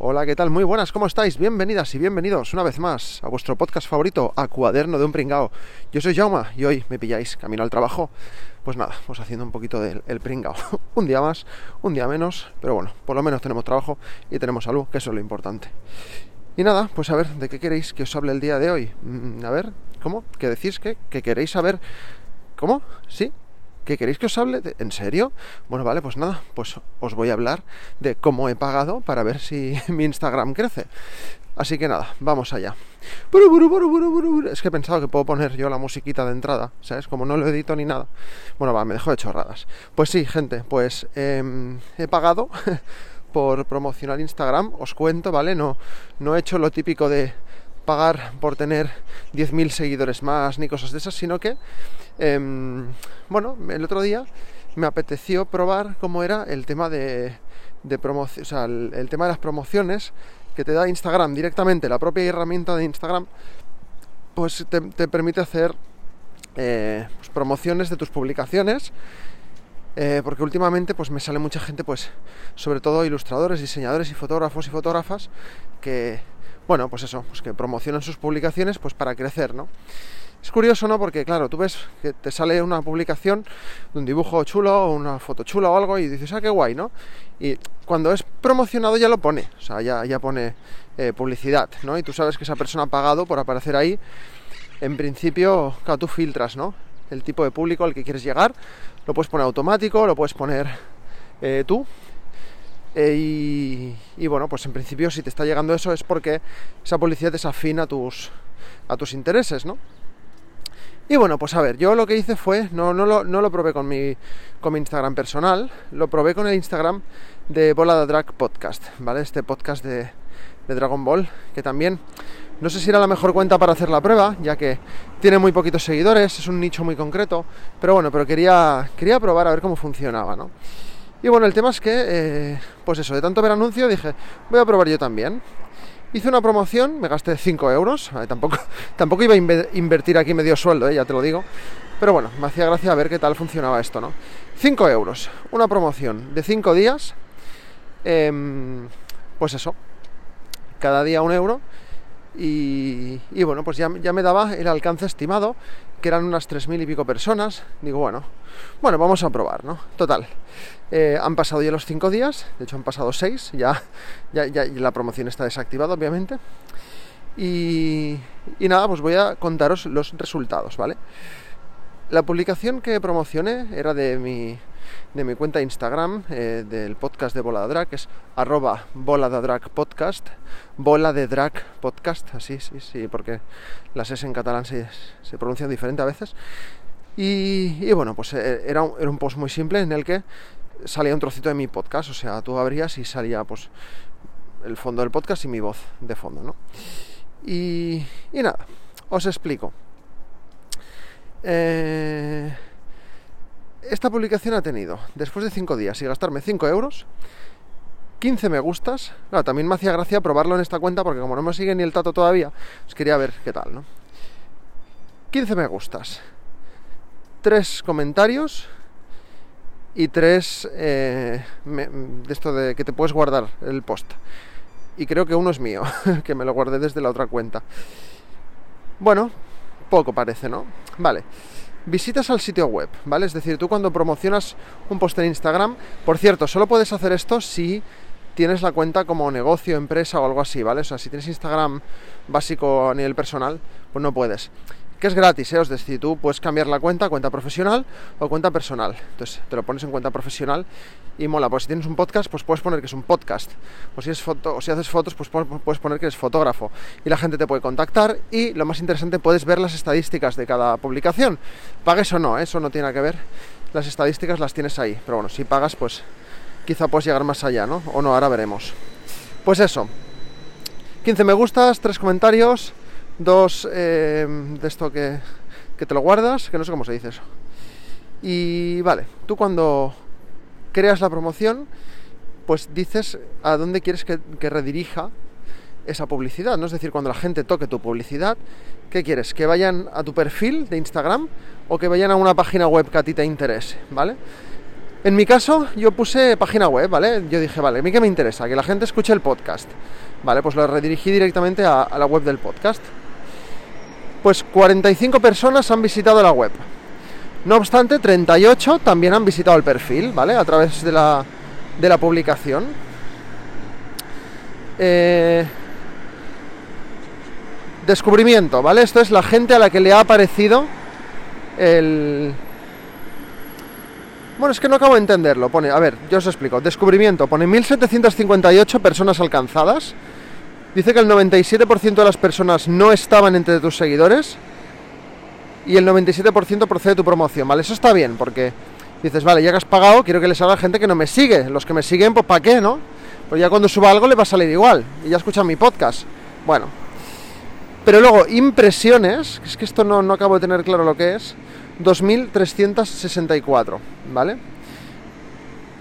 Hola, ¿qué tal? Muy buenas, ¿cómo estáis? Bienvenidas y bienvenidos una vez más a vuestro podcast favorito, a Cuaderno de un Pringao. Yo soy Jauma y hoy me pilláis camino al trabajo. Pues nada, pues haciendo un poquito del el Pringao. un día más, un día menos, pero bueno, por lo menos tenemos trabajo y tenemos salud, que eso es lo importante. Y nada, pues a ver, ¿de qué queréis que os hable el día de hoy? Mm, a ver, ¿cómo? ¿Qué decís que, que queréis saber? ¿Cómo? ¿Sí? ¿Qué queréis que os hable? ¿En serio? Bueno, vale, pues nada, pues os voy a hablar de cómo he pagado para ver si mi Instagram crece. Así que nada, vamos allá. Es que he pensado que puedo poner yo la musiquita de entrada, ¿sabes? Como no lo edito ni nada. Bueno, va, me dejo de chorradas. Pues sí, gente, pues em, he pagado por promocionar Instagram, os cuento, ¿vale? No, no he hecho lo típico de pagar por tener 10.000 seguidores más ni cosas de esas, sino que, em, bueno, el otro día me apeteció probar cómo era el tema de, de promoción, o sea, el, tema de las promociones que te da Instagram directamente, la propia herramienta de Instagram, pues te, permite hacer eh, pues, promociones de tus publicaciones. Eh, porque últimamente pues me sale mucha gente pues sobre todo ilustradores diseñadores y fotógrafos y fotógrafas que bueno, pues eso, pues que promocionan sus publicaciones pues para crecer, ¿no? Es curioso, ¿no? Porque claro, tú ves que te sale una publicación de un dibujo chulo o una foto chula o algo y dices, ah, qué guay, ¿no? Y cuando es promocionado ya lo pone, o sea, ya, ya pone eh, publicidad, ¿no? Y tú sabes que esa persona ha pagado por aparecer ahí. En principio, claro, tú filtras, ¿no? El tipo de público al que quieres llegar, lo puedes poner automático, lo puedes poner eh, tú, eh, y, bueno, pues en principio si te está llegando eso es porque esa publicidad es a tus, a tus intereses, ¿no? Y bueno, pues a ver, yo lo que hice fue, no, no, lo, no lo probé con mi, con mi Instagram personal, lo probé con el Instagram de Bola de Drag Podcast, ¿vale? Este podcast de, de Dragon Ball, que también no sé si era la mejor cuenta para hacer la prueba, ya que tiene muy poquitos seguidores, es un nicho muy concreto, pero bueno, pero quería, quería probar a ver cómo funcionaba, ¿no? Y bueno, el tema es que, eh, pues eso, de tanto ver anuncio dije, voy a probar yo también. Hice una promoción, me gasté 5 euros, tampoco, tampoco iba a invertir aquí medio sueldo, eh, ya te lo digo. Pero bueno, me hacía gracia ver qué tal funcionaba esto, ¿no? 5 euros, una promoción de 5 días, em, pues eso, cada día un euro. Y, bueno, pues ya, ya me daba el alcance estimado, que eran unas 3.000 y pico personas. Digo, bueno, bueno, vamos a probar, ¿no? Total, eh, han pasado ya los cinco días, de hecho han pasado seis, ya, ya, la promoción está desactivada, obviamente. Y, nada, pues voy a contaros los resultados, ¿vale? La publicación que promocioné era de mi, de mi cuenta Instagram, eh, del podcast de Bola de Drag, que es arroba bola de drag podcast, bola de drag podcast, así, sí, sí, porque las S en catalán se, se pronuncian diferente a veces. Y, bueno, pues eh, era un, era un post muy simple en el que salía un trocito de mi podcast, o sea, tú abrías y salía pues el fondo del podcast y mi voz de fondo, ¿no? Y, y nada, os explico. Eh, esta publicación ha tenido, después de 5 días y gastarme 5 euros, 15 me gustas. Claro, también me hacía gracia probarlo en esta cuenta porque como no me sigue ni el tato todavía, os quería ver qué tal, ¿no? 15 me gustas, 3 comentarios y tres eh, de esto de que te puedes guardar el post. Y creo que uno es mío, que me lo guardé desde la otra cuenta. Bueno, poco parece, ¿no? Vale. Visitas al sitio web, ¿vale? Es decir, tú cuando promocionas un post en Instagram, por cierto, solo puedes hacer esto si tienes la cuenta como negocio, empresa o algo así, ¿vale? O sea, si tienes Instagram básico a nivel personal, pues no puedes que es gratis, ¿eh? os decir, tú puedes cambiar la cuenta, cuenta profesional o cuenta personal. Entonces te lo pones en cuenta profesional y mola. Pues si tienes un podcast, pues puedes poner que es un podcast. O si, es foto, o si haces fotos, pues puedes poner que eres fotógrafo. Y la gente te puede contactar y lo más interesante, puedes ver las estadísticas de cada publicación. Pagues o no, ¿eh? eso no tiene que ver. Las estadísticas las tienes ahí. Pero bueno, si pagas, pues quizá puedes llegar más allá, ¿no? O no, ahora veremos. Pues eso. 15 me gustas, 3 comentarios dos eh, de esto que, que, te lo guardas, que no sé cómo se dice eso. Y vale, tú cuando creas la promoción, pues dices a dónde quieres que, que redirija esa publicidad, ¿no? Es decir, cuando la gente toque tu publicidad, ¿qué quieres? ¿Que vayan a tu perfil de Instagram o que vayan a una página web que a ti te interese, ¿vale? En mi caso, yo puse página web, ¿vale? Yo dije, vale, a mí qué me interesa, que la gente escuche el podcast, ¿vale? Pues lo redirigí directamente a la web del podcast. Pues 45 personas han visitado la web. No obstante, 38 también han visitado el perfil, ¿vale? A través de la, de la publicación. Eh, descubrimiento, ¿vale? Esto es la gente a la que le ha aparecido el... Bueno, es que no acabo de entenderlo. Pone, a ver, yo os explico. Descubrimiento, pone 1758 personas alcanzadas. Dice que el 97% de las personas no estaban entre tus seguidores y el 97% procede de tu promoción, ¿vale? Eso está bien, porque dices, vale, ya que has pagado, quiero que les salga gente que no me sigue. Los que me siguen, pues ¿para qué, no? Pues ya cuando suba algo le va a salir igual. Y ya escuchan mi podcast. Bueno. Pero luego, impresiones, es que esto no, no acabo de tener claro lo que es, 2.364, ¿vale?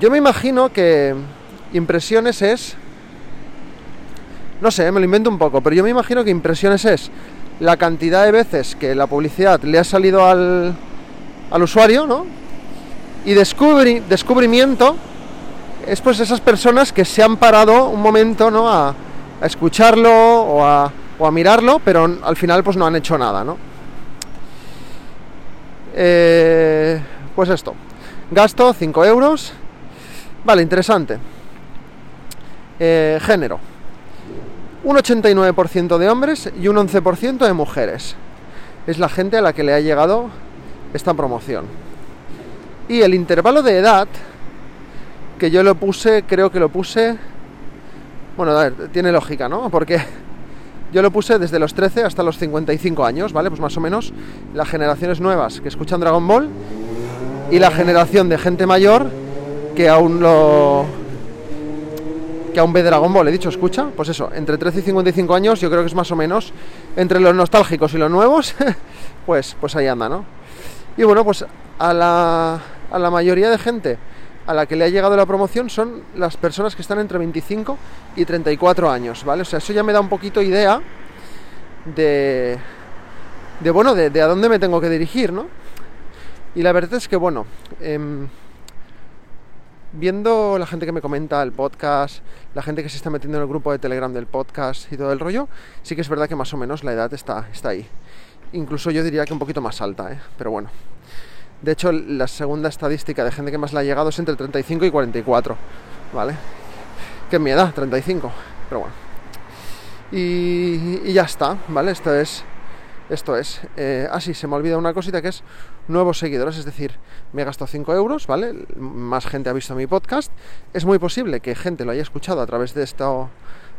Yo me imagino que impresiones es... No sé, me lo invento un poco, pero yo me imagino que impresiones es la cantidad de veces que la publicidad le ha salido al, al usuario, ¿no? Y descubri, descubrimiento es pues esas personas que se han parado un momento, ¿no? A, a escucharlo o a, o a, mirarlo, pero al final pues no han hecho nada, ¿no? Eh, pues esto. Gasto 5 euros. Vale, interesante. Eh, género un 89% de hombres y un 11% de mujeres. Es la gente a la que le ha llegado esta promoción. Y el intervalo de edad, que yo lo puse, creo que lo puse... Bueno, a ver, tiene lógica, ¿no? Porque yo lo puse desde los 13 hasta los 55 años, ¿vale? Pues más o menos las generaciones nuevas que escuchan Dragon Ball y la generación de gente mayor que aún lo, que aún ve Dragon Ball, he dicho, escucha, pues eso, entre 13 y 55 años yo creo que es más o menos entre los nostálgicos y los nuevos, pues, pues ahí anda, ¿no? Y bueno, pues a la, a la mayoría de gente a la que le ha llegado la promoción son las personas que están entre 25 y 34 años, ¿vale? O sea, eso ya me da un poquito idea de, de bueno, de, a dónde me tengo que dirigir, ¿no? Y la verdad es que, bueno, eh, viendo la gente que me comenta el podcast, la gente que se está metiendo en el grupo de Telegram del podcast y todo el rollo, sí que es verdad que más o menos la edad está, está ahí. Incluso yo diría que un poquito más alta, ¿eh? pero bueno. De hecho, la segunda estadística de gente que más le ha llegado es entre 35 y 44, ¿vale? Que es mi edad, 35, pero bueno. Y, y ya está, ¿vale? Esto es esto es, eh, ah sí, se me olvida una cosita que es nuevos seguidores, es decir, me he gastado 5 euros, ¿vale? Más gente ha visto mi podcast. Es muy posible que gente lo haya escuchado a través de esto,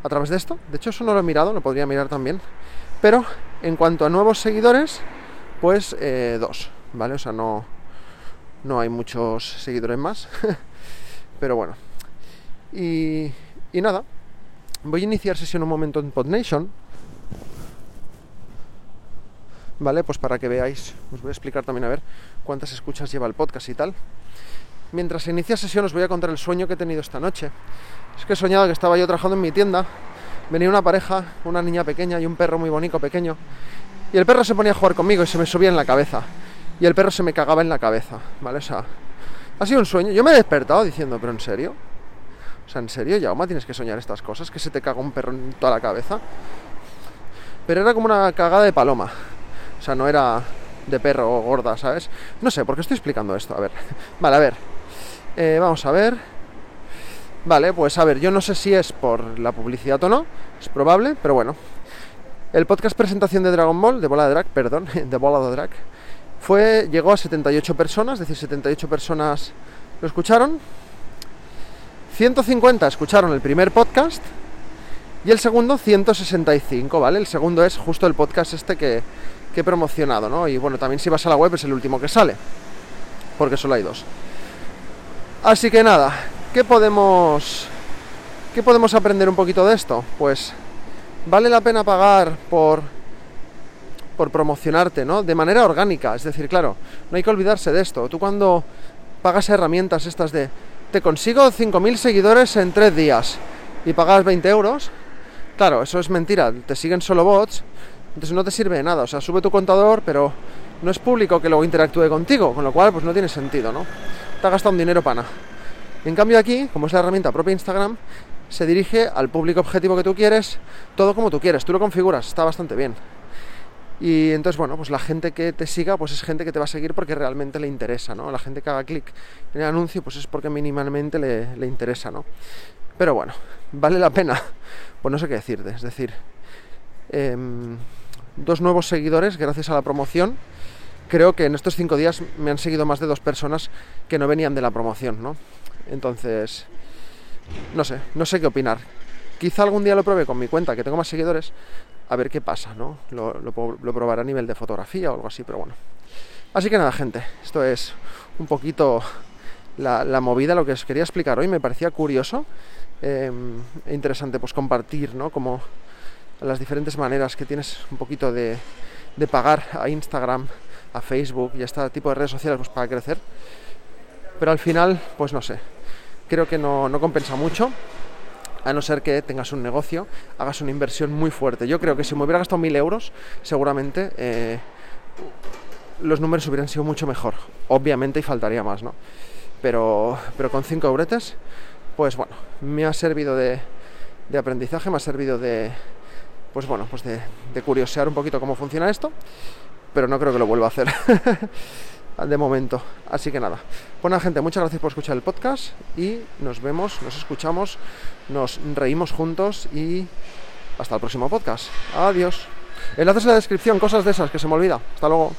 a través de esto. De hecho, eso no lo he mirado, lo podría mirar también. Pero en cuanto a nuevos seguidores, pues eh, dos, ¿vale? O sea, no, no hay muchos seguidores más. Pero bueno. Y, y nada, voy a iniciar sesión un momento en PodNation ¿vale? Pues para que veáis, os voy a explicar también a ver cuántas escuchas lleva el podcast y tal. Mientras se inicia sesión os voy a contar el sueño que he tenido esta noche. Es que he soñado que estaba yo trabajando en mi tienda, venía una pareja, una niña pequeña y un perro muy bonito pequeño, y el perro se ponía a jugar conmigo y se me subía en la cabeza, y el perro se me cagaba en la cabeza, ¿vale? O sea, ha sido un sueño. Yo me he despertado diciendo, pero ¿en serio? O sea, ¿en serio, Yauma, tienes que soñar estas cosas? Que se te caga un perro en toda la cabeza. Pero era como una cagada de paloma. O sea, no era de perro gorda, ¿sabes? No sé, ¿por qué estoy explicando esto? A ver. Vale, a ver. Eh, vamos a ver. Vale, pues a ver, yo no sé si es por la publicidad o no, es probable, pero bueno. El podcast presentación de Dragon Ball, de Bola de Drag, perdón, de Bola de Drag, fue, llegó a 78 personas, es decir, 78 personas lo escucharon. 150 escucharon el primer podcast y el segundo 165, ¿vale? El segundo es justo el podcast este que, que he promocionado, ¿no? Y bueno, también si vas a la web es el último que sale, porque solo hay dos. Así que nada, ¿qué podemos, qué podemos aprender un poquito de esto? Pues vale la pena pagar por, por promocionarte, ¿no? De manera orgánica, es decir, claro, no hay que olvidarse de esto. Tú cuando pagas herramientas estas de te consigo 5.000 seguidores en 3 días y pagas 20 euros, claro, eso es mentira, te siguen solo bots, entonces no te sirve de nada, o sea, sube tu contador, pero no es público que luego interactúe contigo, con lo cual pues no tiene sentido, ¿no? Te ha gastado un dinero para nada. En cambio aquí, como es la herramienta propia Instagram, se dirige al público objetivo que tú quieres, todo como tú quieres, tú lo configuras, está bastante bien. Y entonces, bueno, pues la gente que te siga, pues es gente que te va a seguir porque realmente le interesa, ¿no? La gente que haga clic en el anuncio, pues es porque mínimamente le, le interesa, ¿no? Pero bueno, vale la pena. Pues no sé qué decirte, es decir, em, dos nuevos seguidores gracias a la promoción. Creo que en estos cinco días me han seguido más de dos personas que no venían de la promoción, ¿no? Entonces, no sé, no sé qué opinar. Quizá algún día lo pruebe con mi cuenta, que tengo más seguidores, a ver qué pasa, ¿no? Lo, lo, lo probaré a nivel de fotografía o algo así, pero bueno. Así que nada, gente, esto es un poquito la, movida, lo que os quería explicar hoy. Me parecía curioso eh, e interesante pues compartir, ¿no? Como las diferentes maneras que tienes un poquito de, pagar a Instagram, a Facebook y a este tipo de redes sociales pues, para crecer. Pero al final, pues no sé, creo que no, no compensa mucho a no ser que tengas un negocio, hagas una inversión muy fuerte. Yo creo que si me hubiera gastado mil euros, seguramente eh, los números hubieran sido mucho mejor. Obviamente y faltaría más, ¿no? Pero, pero con cinco euretes, pues bueno, me ha servido de, de aprendizaje, me ha servido de, pues bueno, pues de, curiosear un poquito cómo funciona esto, pero no creo que lo vuelva a hacer. de momento. Así que nada. Buena gente, muchas gracias por escuchar el podcast y nos vemos, nos escuchamos, nos reímos juntos y hasta el próximo podcast. Adiós. Enlaces en la descripción, cosas de esas que se me olvida. Hasta luego.